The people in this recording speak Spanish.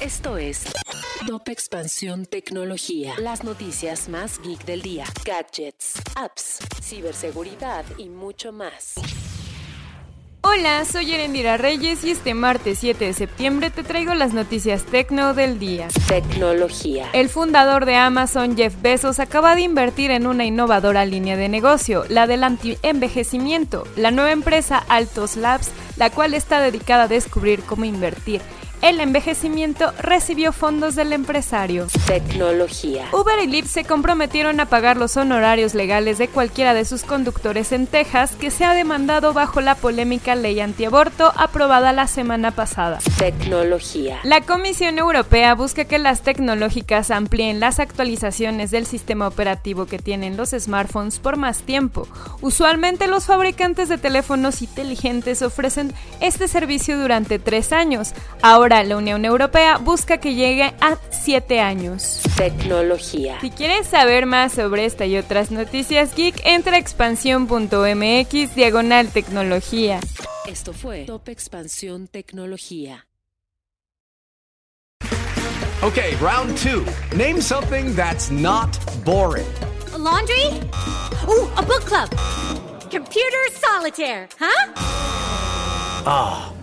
Esto es Top Expansión Tecnología. Las noticias más geek del día. Gadgets, apps, ciberseguridad y mucho más. Hola, soy Erendira Reyes y este martes 7 de septiembre te traigo las noticias tecno del día. Tecnología. El fundador de Amazon, Jeff Bezos, acaba de invertir en una innovadora línea de negocio, la del anti-envejecimiento. La nueva empresa Altos Labs, la cual está dedicada a descubrir cómo invertir el envejecimiento recibió fondos del empresario. Tecnología. Uber y Lyft se comprometieron a pagar los honorarios legales de cualquiera de sus conductores en Texas que se ha demandado bajo la polémica ley antiaborto aprobada la semana pasada. Tecnología. La Comisión Europea busca que las tecnológicas amplíen las actualizaciones del sistema operativo que tienen los smartphones por más tiempo. Usualmente los fabricantes de teléfonos inteligentes ofrecen este servicio durante tres años. Ahora la Unión Europea busca que llegue a 7 años. Tecnología. Si quieres saber más sobre esta y otras noticias geek, entra a expansión.mx diagonal tecnología. Esto fue Top Expansión Tecnología. Okay, round two. Name something that's not boring. A laundry? Ooh, a book club. Computer solitaire, huh? Ah.